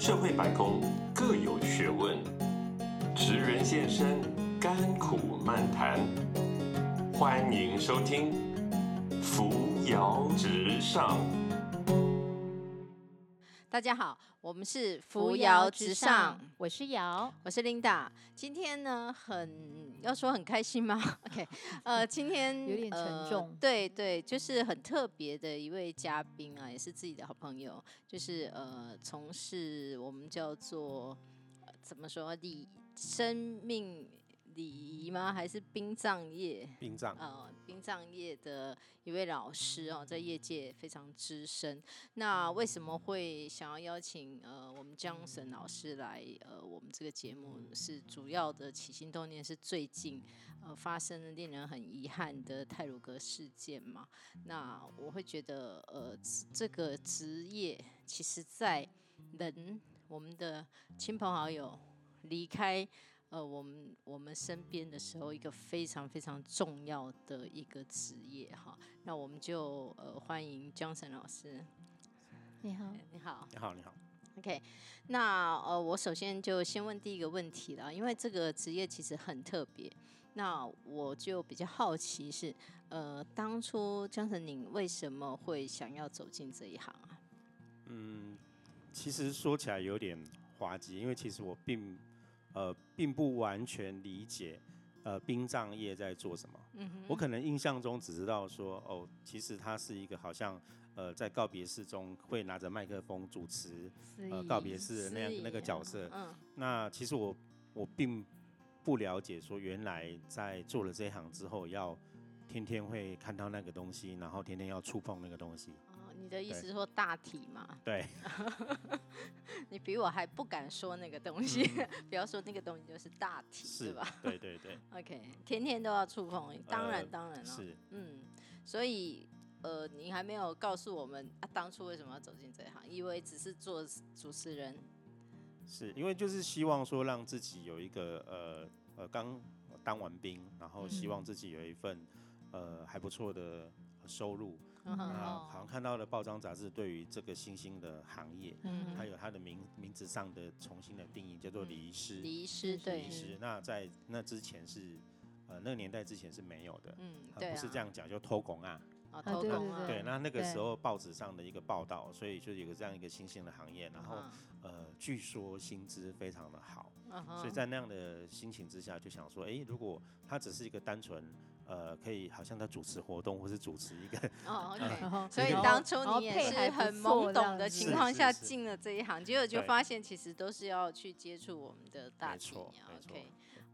社会百工各有学问，职人现身，甘苦漫谈。欢迎收听《扶摇直上》。大家好，我们是扶摇直上，我是瑶，我是 Linda。今天呢，很要说很开心吗？OK，呃，今天有点沉重呃对对，就是很特别的一位嘉宾啊，也是自己的好朋友，就是呃，从事我们叫做、呃怎么说礼生命礼仪吗？还是殡葬业？殡葬，呃殡葬业的一位老师哦，在业界非常资深。那为什么会想要邀请呃我们江神老师来呃我们这个节目？是主要的起心动念是最近呃发生了令人很遗憾的泰鲁格事件嘛？那我会觉得呃这这个职业其实在人我们的亲朋好友离开。呃，我们我们身边的时候，一个非常非常重要的一个职业哈，那我们就呃欢迎江晨老师，你好，你好你好，你好。，OK，那呃我首先就先问第一个问题了，因为这个职业其实很特别，那我就比较好奇是呃当初江晨您为什么会想要走进这一行啊？嗯，其实说起来有点滑稽，因为其实我并呃并不完全理解呃殡葬业在做什么。我可能印象中只知道说，哦，其实它是一个好像呃在告别式中会拿着麦克风主持呃告别式的那样那个角色。嗯那其实我我并不了解说，原来在做了这一行之后，要天天会看到那个东西，然后天天要触碰那个东西。哦，你的意思是说大体嘛？对，你比我还不敢说那个东西，不要说那个东西就是大体，是吧？对对对，？OK，天天都要触碰，当然呃当然了，是。嗯，所以呃，你还没有告诉我们啊，当初为什么要走进这一行？以为只是做主持人，是因为就是希望说让自己有一个呃呃刚当完兵，然后希望自己有一份呃还不错的收入。嗯哼那哦。好像看到了报章杂志对于这个新兴的行业，嗯。还有它的名名字上的重新的定义，叫做礼仪师。礼仪师对。礼仪，师，那在那之前是呃那个年代之前是没有的，嗯，呃对啊，不是这样讲，就偷工啊。啊，偷工啊，对，那那个对时候报纸上的一个报道，所以就有个这样一个新兴的行业，然后嗯。呃，据说薪资非常的好，嗯哼。所以在那样的心情之下，就想说，哎、如果它只是一个单纯，呃，可以好像他主持活动，或是主持一个，哦呃，OK。所以当初你也是很懵懂的情况下进了这一行，结果就发现其实都是要去接触我们的大没体啊错没错 OK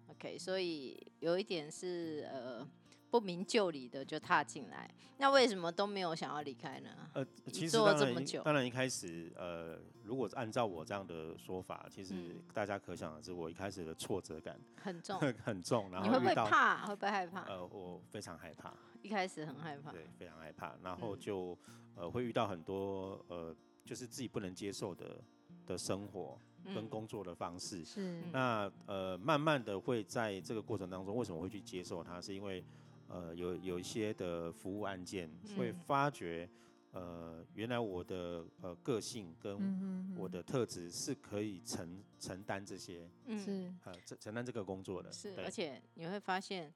OK，所以有一点是呃不明就里的就踏进来，那为什么都没有想要离开呢？呃，其实做了当然一这么久当然一开始，呃，如果按照我这样的说法，其实嗯大家可想而知，我一开始的挫折感很重，很重，然后你会不会怕？会不会害怕？呃，我非常害怕。一开始很害怕，对，非常害怕，然后嗯就、呃会遇到很多呃就是自己不能接受的的生活跟嗯工作的方式。是那呃慢慢的会在这个过程当中，为什么会去接受它？是因为呃有有一些的服务案件会嗯发觉。呃，原来我的呃个性跟嗯我的特质是可以承承担这些嗯，是。呃承承担这个工作的，是，对而且你会发现，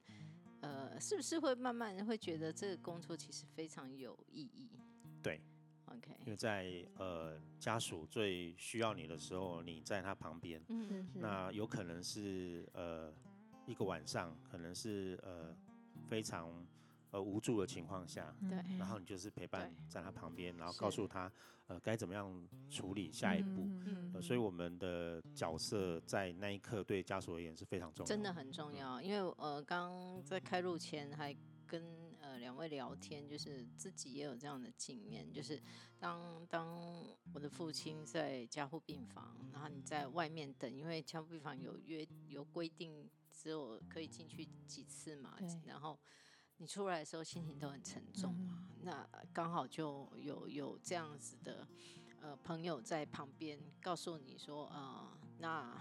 呃，是不是会慢慢会觉得这个工作其实非常有意义？对，？OK，因为在呃家属最需要你的时候，你在他旁边，那有可能是呃一个晚上，可能是呃非常呃无助的情况下，对。嗯。然后你就是陪伴在他旁边，然后告诉他呃该怎么样处理下一步。嗯呃，所以我们的角色在那一刻对家属而言是非常重要，真的很重要，因为呃，刚在开录前还跟呃两位聊天，就是自己也有这样的经验，就是当当我的父亲在加护病房，然后你在外面等，因为加护病房有约有规定，只有可以进去几次嘛，然后你出来的时候心情都很沉重嗯嘛，那刚好就有有这样子的呃朋友在旁边告诉你说，呃，那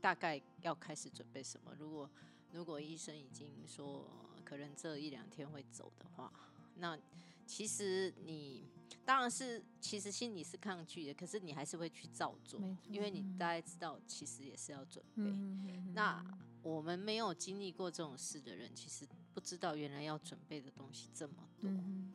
大概要开始准备什么？如果如果医生已经说呃可能这一两天会走的话，那其实你当然是其实心里是抗拒的，可是你还是会去照做因为你嗯大概知道其实也是要准备。嗯那我们没有经历过这种事的人，其实不知道原来要准备的东西这么多。嗯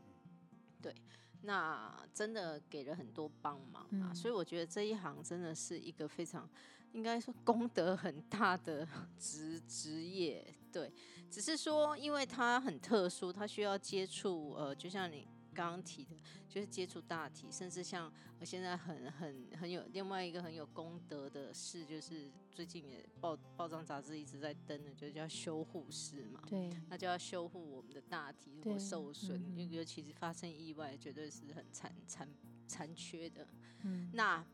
那真的给了很多帮忙啊，嗯所以我觉得这一行真的是一个非常应该说功德很大的职职业。对，只是说因为它很特殊，它需要接触呃，就像你刚刚提的，就是接触大体，甚至像我现在很很很有另外一个很有功德的事，就是最近也报报章杂志一直在登的，就叫修护师嘛。对，那就要修护我们的大体，如果受损，嗯尤尤其是发生意外，绝对是很残残残缺的。嗯那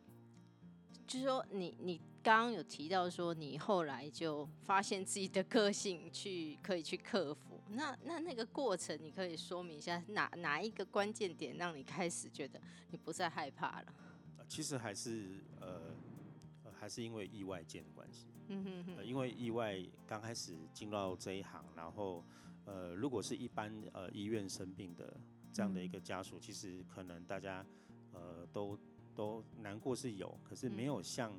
就是说你，你刚刚有提到说，你后来就发现自己的个性去可以去克服。那那那个过程，你可以说明一下哪哪一个关键点让你开始觉得你不再害怕了？呃其实还是呃呃还是因为意外间的关系。嗯哼哼，呃，因为意外刚开始进入到这一行，然后呃，如果是一般呃医院生病的这样的一个家属，其实可能大家呃都都难过是有，可是没有像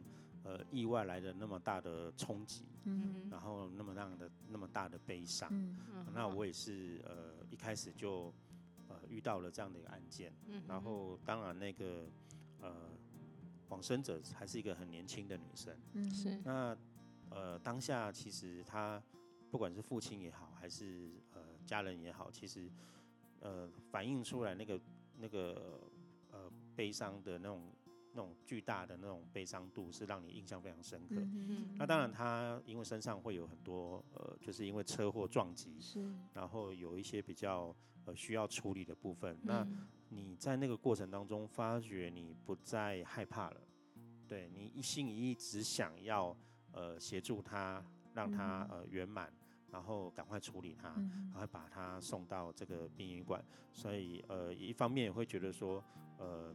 呃意外来的那么大的冲击，嗯。然后那么样的那么大的悲伤。嗯。嗯那我也是呃一开始就呃遇到了这样的一个案件，嗯。然后当然那个呃往生者还是一个很年轻的女生。嗯。是。那呃，当下其实她不管是父亲也好，还是呃家人也好，其实呃反映出来那个那个呃悲伤的那种那种巨大的那种悲伤度，是让你印象非常深刻。嗯那当然，他因为身上会有很多呃，就是因为车祸撞击，是然后有一些比较呃需要处理的部分。那嗯你在那个过程当中，发觉你不再害怕了，对你一心一意只想要呃协助他，让他呃圆满，然后赶快处理他，嗯然后把他送到这个殡仪馆。所以呃，一方面也会觉得说，呃，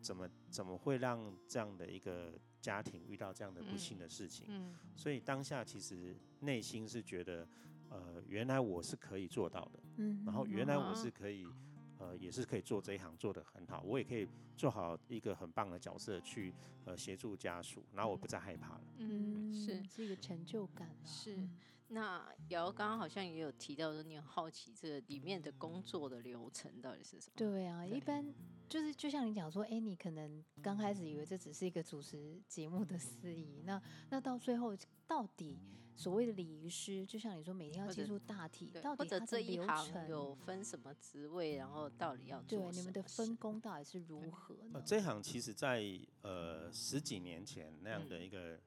怎么怎么会让这样的一个家庭遇到这样的不幸的事情？嗯所以当下其实内心是觉得，呃，原来我是可以做到的。嗯然后原来我啊是可以，呃，也是可以做这一行做得很好，我也可以做好一个很棒的角色去呃协助家属，然后我不再害怕了。嗯是。是一个成就感啊是嗯那瑶刚刚好像也有提到说，你很好奇这里面的工作的流程到底是什么？对啊，对一般就是就像你讲说，哎，你可能刚开始以为这只是一个主持节目的司仪，那那到最后到底所谓的礼仪师，就像你说每天要接触大体，到底它的流这一行程有分什么职位，然后到底要做对你们的分工到底是如何？这行其实在呃十几年前那样的嗯一个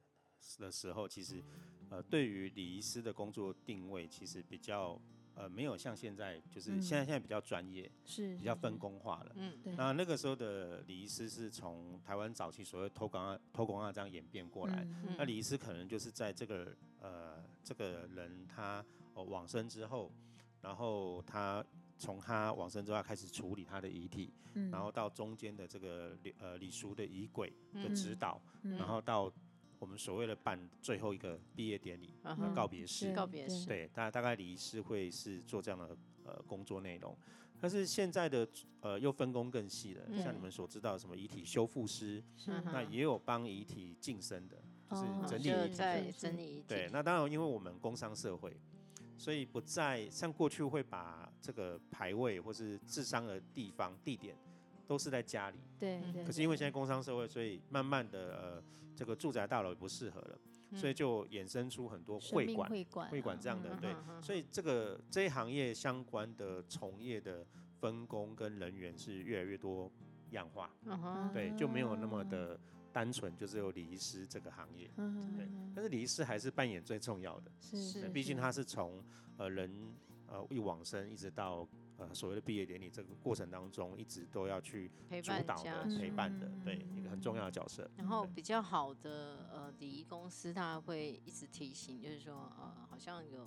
的时候，其实呃对于礼仪师的工作定位，其实比较呃没有像现在，就是嗯现在现在比较专业，是比较分工，化了。嗯，对。那那个时候的礼仪师是从台湾早期所谓偷广偷工啊这样演变过来，嗯嗯。那礼仪师可能就是在这个呃这个人他呃往生之后，然后他从他往生之后他开始处理他的遗体，嗯。然后到中间的这个呃礼俗的仪轨的嗯。指导，嗯。然后到我们所谓的办最后一个毕业典礼嗯和嗯告别式。告别式。对，大大概礼仪师会是做这样的呃工作内容，但是现在的呃又分工更细了，像你对们所知道的什么遗体修复师，那也有帮遗体晋升的，就是哦整理就遗体。在。整理遗体。对，，那当然，因为我们工商社会，所以不再像过去会把这个牌位或是治伤的地方地点都是在家里。嗯对对，可是因为现在工商社会，所以慢慢的呃，这个住宅大楼也不适合了，所以就衍生出很多会馆、会馆会馆啊这样的对。嗯嗯嗯。所以这个这一行业相关的从业的分工跟人员是越来越多样化，嗯，对，就没有那么哦的单纯，就只有礼仪师这个行业。对。但是礼仪师还是扮演最重要的，是是毕竟他是从呃人呃一往生一直到呃所谓的毕业典礼这个过程当中，一直都要去陪伴主导的、家属陪伴的，对一个很重嗯要的角色。然后比较好的呃礼仪公司，他会一直提醒，就是说呃好像有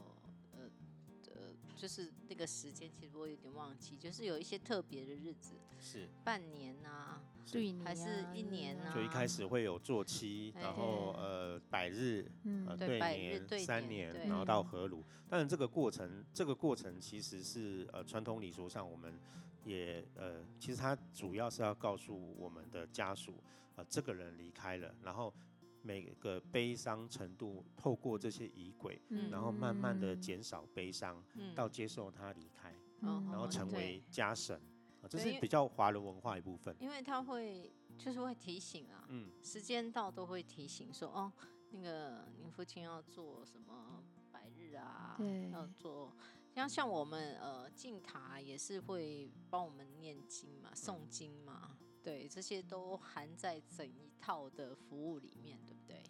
就是那个时间，其实我有点忘记，就是有一些特别的日子，是，半年啊，对你还是啊一年啊就一开始会有做期，哎然后呃百日。嗯呃，对年、三年然后到合炉。当然，这个过程，这个过程其实是呃传统礼俗上我们也呃，其实它主要是要告诉我们的家属，呃，这个人离开了，然后每个悲伤程度透过这些仪轨，嗯。然后慢慢的嗯减少悲伤，嗯。到接受他离开，嗯。然后成对。为家神，啊这是比较华人文化一部分。因为他会就是会提醒啊，嗯，时间到都会提醒说，哦，那个您父亲要做什么百日啊，要做。像像我们呃进塔也是会帮我们念经嘛、诵经嘛，对，这些都含在整一套的服务里面，对不对？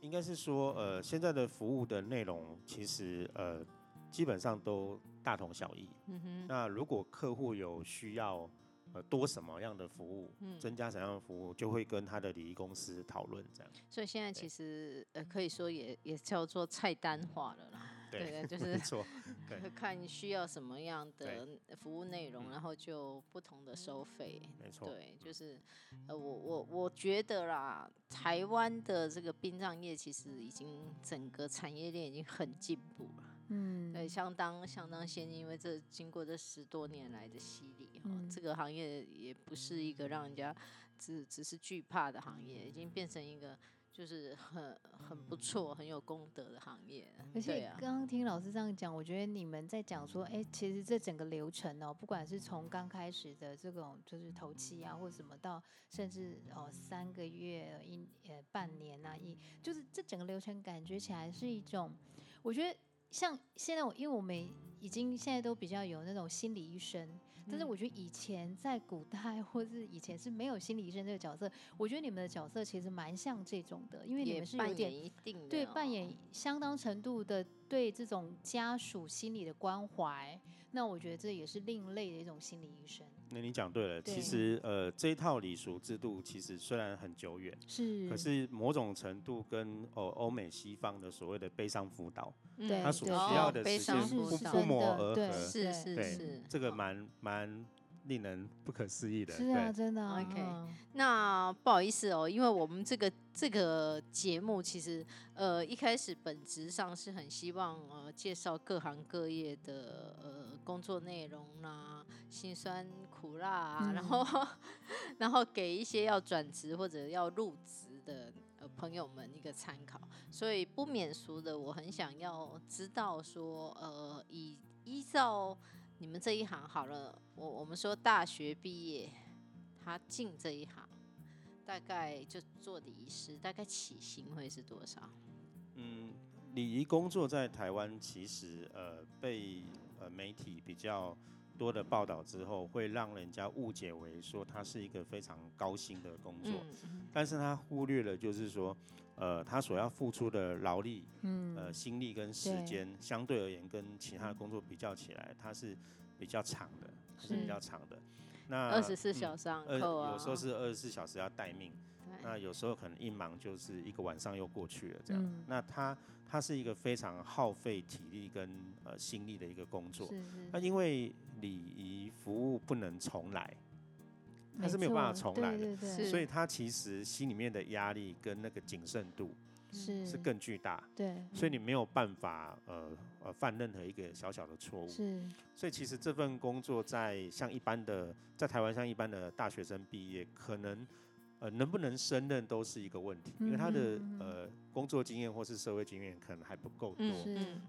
应该是说，呃，现在的服务的内容其实呃基本上都大同小异。嗯哼，那如果客户有需要，呃，多什么样的服务，嗯增加什么样的服务，就会跟他的礼仪公司讨论这样。所以现在其实呃可以说也也叫做菜单化了啦，对对，就没是错，对。看需要什么样的服务内容，嗯。然后就不同的收费。没。错。对，就是呃，我我我觉得啦，台湾的这个殡葬业其实已经整个产业链已经很进步了，嗯，对，相当相当先进，因为这经过这十多年来的洗礼，哦，嗯。这个行业也不是一个让人家只只是惧怕的行业，已经变成一个就是很很不错、很有功德的行业了。而且刚刚听老师这样讲，我觉得你们在讲说，哎、其实这整个流程哦，不管是从刚开始的这种就是头期啊，或什么到甚至哦三个月、一呃半年啊，一就是这整个流程感觉起来是一种，我觉得像现在我因为我们已经现在都比较有那种心理医生。但是嗯我觉得以前在古代或是以前是没有心理医生这个角色，我觉得你们的角色其实蛮像这种的，因为你们是有扮点演一定的、对，哦，扮演相当程度的对这种家属心理的关怀，那我觉得这也是另类的一种心理医生。那你讲对了，对其实呃这一套礼俗制度其实虽然很久远，是，可是某种程度跟哦欧美西方的所谓的悲伤辅导，嗯对它所需要的悲时间伤辅导不不谋而对合，是是对是，这个哦蛮蛮令人不可思议的。是啊，真的、OK 那不好意思哦，因为我们这个这个节目其实呃一开始本质上是很希望呃介绍各行各业的呃工作内容啦、辛酸苦辣啊，然后然后给一些要转职或者要入职的呃朋友们一个参考，所以不免俗的，我很想要知道说呃以依照你们这一行好了，我我们说大学毕业。他进这一行，大概就做礼仪师，大概起薪会是多少？嗯，礼仪工作在台湾其实呃被呃媒体比较多的报道之后，会让人家误解为说它是一个非常高薪的工作，嗯，但是他忽略了就是说，呃，他所要付出的劳力、嗯。呃心力跟时对。间，相对而言跟其他的工作比较起来，它是比较长的，是比较长的。那二十四嗯小时上呃，有时候是二十四小时要待命，对那有时候可能一忙就是一个晚上又过去了这样。嗯那它它是一个非常耗费体力跟呃心力的一个工作。是是那因为礼仪服务不能重来，它是没有办法重来的对对对所以他其实心里面的压力跟那个谨慎度是是更巨大，对所以你没有办法呃呃犯任何一个小小的错误。是所以其实这份工作在像一般的在台湾像一般的大学生毕业，可能呃能不能胜任都是一个问题，因为他的呃工作经验或是社会经验可能还不够多，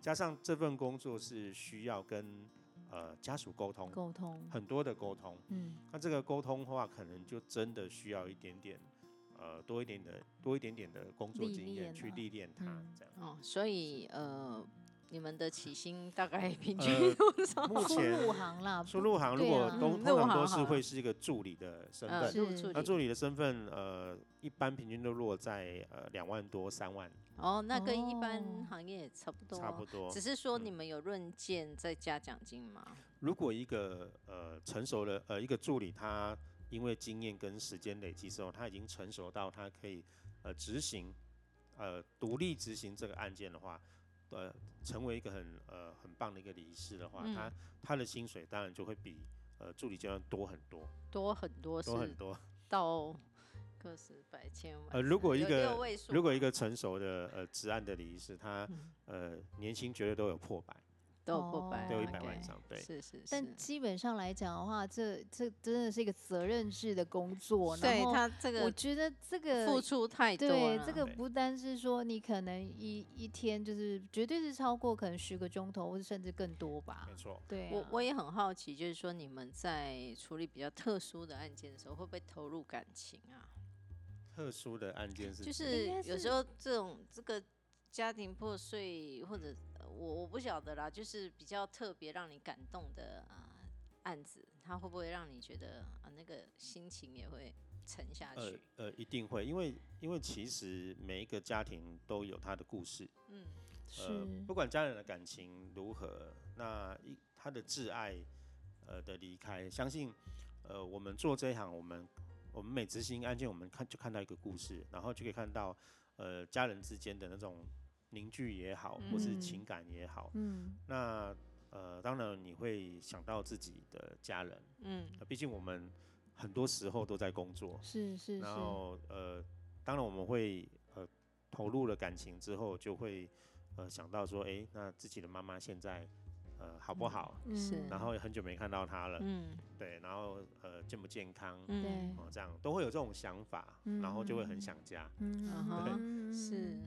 加上这份工作是需要跟呃家属沟通，沟通，很多的沟通。嗯那这个沟通的话，可能就真的需要一点点呃多一点的多一点点的工作经验去历练它，嗯这样。哦，所以呃，你们的起薪大概平呃均多少？初目前入行啦，出入行如果都通常都是会是一个助理的身呃，份，那助理的身份，呃，一般平均都落在呃两万多、三万，哦，那跟一般哦行业也差不多，差不多只。是说嗯。你们有论件再加奖金吗？如果一个呃成熟的呃一个助理，他因为经验跟时间累积之后，他已经成熟到他可以呃执行呃独立执行这个案件的话，呃，成为一个很呃很棒的一个礼仪师的话，他嗯他的薪水当然就会比呃助理阶段多很多，多很多多很多。到个十百千万。呃，如果一有个位数如果一个成熟的呃职案的礼仪师，他嗯呃年薪绝对都有破百。都有破百，哦都有一百万以上，对。是是是。但基本上来讲的话，这这真的是一个责任制的工作。对然后他这个我觉得这个付出太多对，了，对这个不单是说你可能一一天就是绝对是超过可能十个钟头，或者甚至更多吧没。错，对、啊，我我也很好奇，就是说你们在处理比较特殊的案件的时候，会不会投入感情啊？特殊的案件是就是有时候这种这个家庭破碎，或者呃我我不晓得啦，就是比较特别让你感动的啊、案子，它会不会让你觉得啊、那个心情也会沉下呃去？呃一定会，因为因为其实每一个家庭都有他的故事，嗯，是、呃，不管家人的感情如何，那一他的挚爱呃的离开，相信呃我们做这一行，我们我们每执行案件，我们看就看到一个故事，然后就可以看到呃家人之间的那种凝聚也好，或是嗯情感也好，嗯，那呃当然你会想到自己的家人，嗯，呃毕竟我们很多时候都在工作，是是是。然，后呃，当然我们会呃投入了感情之后，就会呃想到说，哎、那自己的妈妈现在呃好不好？是嗯然后很久没看到她了，嗯。对，然后呃健不健康？嗯，对哦，这样都会有这种想法，然后就会很想家。嗯。嗯。哼嗯。是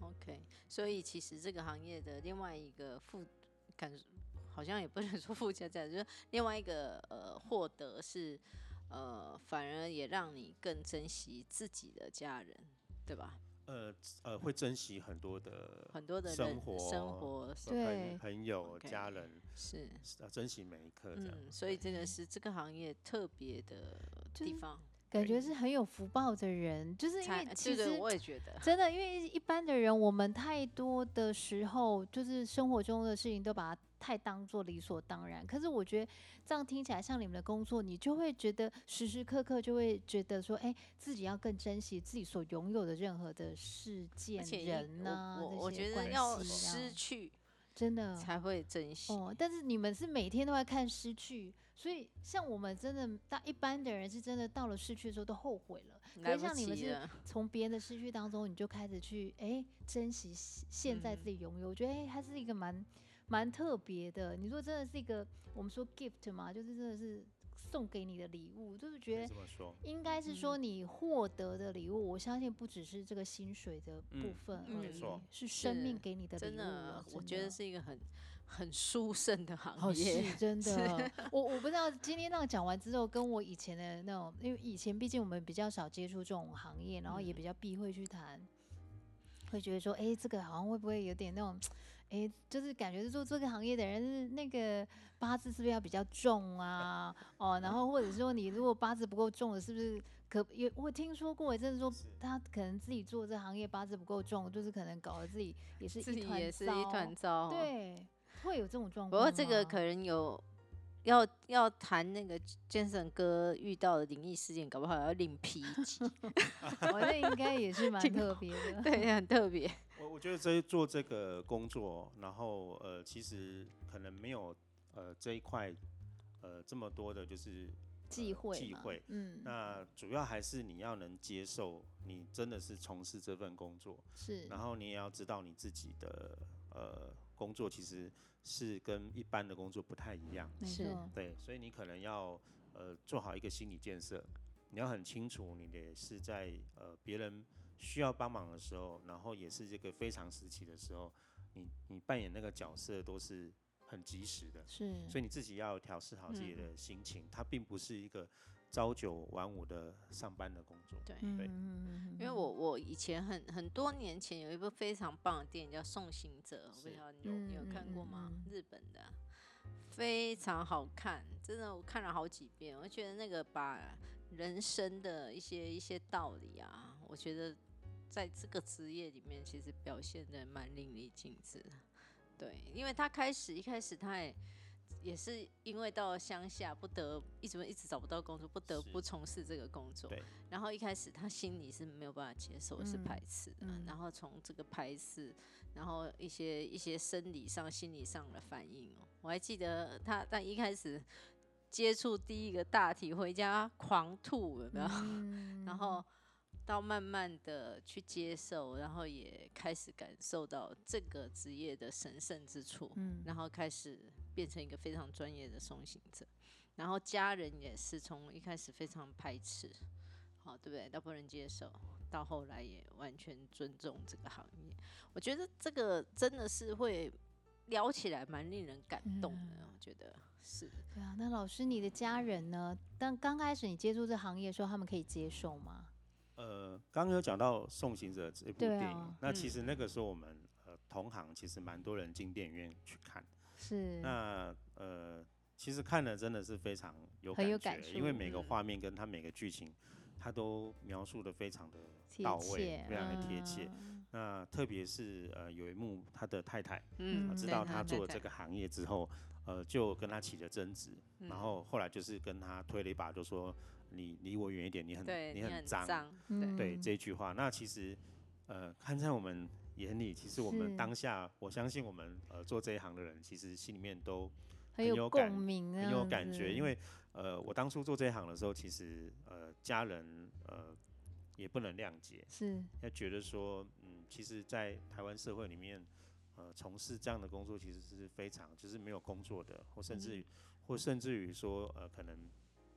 OK，所以其实这个行业的另外一个负感，好像也不能说附加价值，就是另外一个呃获得是呃，反而也让你更珍惜自己的家人，对吧？呃呃，会珍惜很多的很多的生活、生活朋对朋友、家人，是，呃，珍惜每一刻这样。嗯，所以真的是这个行业特别的地方，感觉是很有福报的人，就是因才为其实我也觉得，真的，因为一般的人，我们太多的时候，就是生活中的事情都把它太当做理所当然。可是我觉得这样听起来像你们的工作，你就会觉得时时刻刻就会觉得说，哎、自己要更珍惜自己所拥有的任何的事件人呐、我觉得要失去真的才会珍惜。哦，但是你们是每天都在看失去，所以像我们真的大一般的人是真的到了失去的时候都后悔了。可是像你们是，从别人的失去当中，你就开始去哎、珍惜现现在自己拥有。我觉得哎、它是一个蛮蛮特别的。你说真的是一个我们说 gift 嘛，就是真的是送给你的礼物，就是觉得应该是说你获得的礼物，我相信不只是这个薪水的部嗯分嗯而已，没错是生命给你的礼物真的啊。，我觉得是一个很很殊胜的行哦，业。是真的。我我不知道今天那个讲完之后，跟我以前的那种，因为以前毕竟我们比较少接触这种行业，然后也嗯比较避讳去谈，会觉得说，哎、这个好像会不会有点那种，哎、就是感觉是做这个行业的人是那个八字是不是要比较重啊？哦，然后或者说你如果八字不够重的，是不是？可也我听说过，真的说他可能自己做这行业八字不够重，就是可能搞得自己也是自己一团也是一糟团糟。，对，会有这种状况。不过这个可能有要要谈那个 Jason 哥遇到的灵异事件，搞不好要另辟一集。我这应该也是蛮 特别的。对，很特别。我我觉得这做这个工作，然后呃，其实可能没有呃这一块呃这么多的，就是忌讳嘛，忌讳。嗯，那主要还是你要能接受，你真的是从事这份工作，是，然后你也要知道你自己的呃工作其实是跟一般的工作不太一样，是，对，所以你可能要呃做好一个心理建设，你要很清楚你得是在呃别人需要帮忙的时候，然后也是这个非常时期的时候，你你扮演那个角色都是很及时的，是，所以你自己要调试好自己嗯的心情，它并不是一个朝九晚五的上班的工作。对，嗯对嗯因为我我以前很很多年前有一部非常棒的电影叫《送行者》，我不是知道你有你有看过吗嗯？日本的，非常好看，真的我看了好几遍，我觉得那个把人生的一些一些道理啊，我觉得在这个职业里面其实表现的蛮淋漓尽致的。对，因为他开始一开始他也。也是因为到了乡下，不得一直一直找不到工作，不得不从事这个工作。对然后一开始他心里是没有办法接受，是嗯排斥的。嗯然后从这个排斥，然后一些一些生理上、心理上的反应哦，我还记得他他一开始接触第一个大体回家狂吐，有没有？嗯然后到慢慢的去接受，然后也开始感受到这个职业的神圣之处，嗯然后开始变成一个非常专业的送行者，然后家人也是从一开始非常排斥，好对不对？到不能接受，到后来也完全尊重这个行业。我觉得这个真的是会聊起来蛮令人感动的，嗯我觉得是。对啊，那老师你的家人呢？但刚开始你接触这行业的时候，他们可以接受吗？呃，刚刚有讲到《送行者》这部电影，啊那其嗯实那个时候我们呃同行其实蛮多人进电影院去看，是，那呃其实看了真的是非常有感觉因为每个嗯画面跟它每个剧情，他都描述的非常的到位，非常的贴切。嗯。那特别是呃有一幕他的太太嗯知对道他做了这个行业之后，呃就跟他起了争执，然嗯后后来就是跟他推了一把，就说你离我远一点，你很你很脏，脏，嗯。对。这一句话。那其实呃看在我们眼里，其实我们当下，我相信我们呃做这一行的人，其实心里面都很有很有感共鸣，很有感觉，因为呃我当初做这一行的时候，其实呃家人呃也不能谅解，是。要觉得说，嗯，其实，在台湾社会里面，呃，从事这样的工作其实是非常就是没有工作的，或甚至于，或甚至于说，呃，可能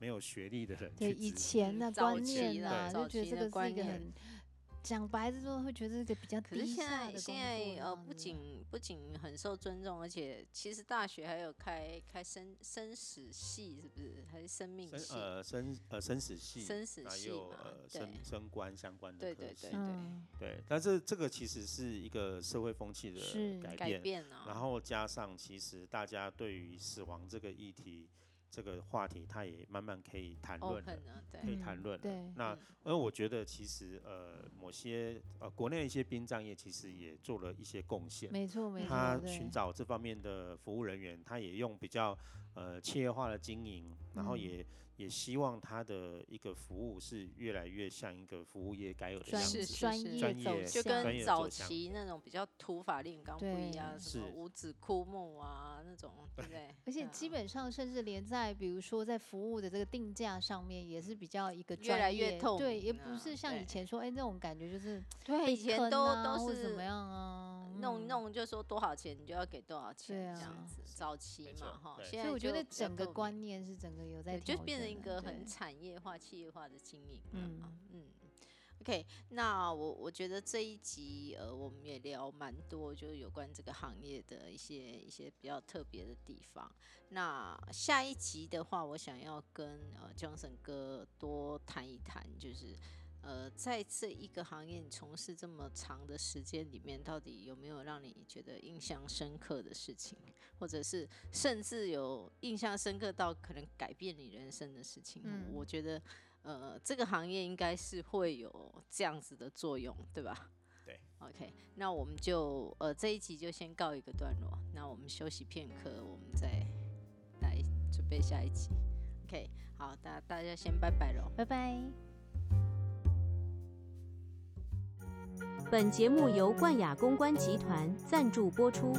没有学历的人对以前的观念啊，就觉得期这个是一个的观念很讲白了之后会觉得是一个比较可是现低下的在现在呃，不仅不仅很受尊重，而且其实大学还有开开生生死系，是不是？还是生命生系？呃生呃生死系，生死还系嘛有呃对升升官相关的对对对嗯对，但是这个其实是一个社会风气的是改改变，变啊，然后加上其实大家对于死亡这个议题。这个话题，它也慢慢可以谈论了可以谈嗯论了。对。那嗯。因为我觉得其实呃某些呃国内一些殡葬业其实也做了一些贡献，没错没错，他寻找这方面的服务人员，他也用比较呃企业化的经营，然后嗯也、也希望他的一个服务是越来越像一个服务业该有的样子。是是是专业专业走向就跟早期那种比较土法炼钢不一样，什么是五指枯木啊那种，对不对？而且嗯基本上，甚至连在比如说在服务的这个定价上面，也是比较一个越来越对，也不是像以前说，哎，那种感觉就是对，以前都啊都是怎么样啊，嗯。弄弄就说多少钱你就要给多少对钱这啊样子，早期嘛哈，现在所以我觉得整个观念是整个有在对，就调变成一个很产业化、企业化的经营了嗯嘛。嗯，OK，那我我觉得这一集呃，我们也聊蛮多，就是有关这个行业的一些一些比较特别的地方。那下一集的话，我想要跟呃 Johnson 哥多谈一谈，就是。呃，在这一个行业你从事这么长的时间里面，到底有没有让你觉得印象深刻的事情，或者是甚至有印象深刻到可能改变你人生的事情？嗯我觉得，呃，这个行业应该是会有这样子的作用，对吧？对。OK，那我们就呃这一集就先告一个段落，那我们休息片刻，我们再来准备下一集。OK，好，大大家先拜拜喽。拜拜。本节目由冠雅公关集团赞助播出。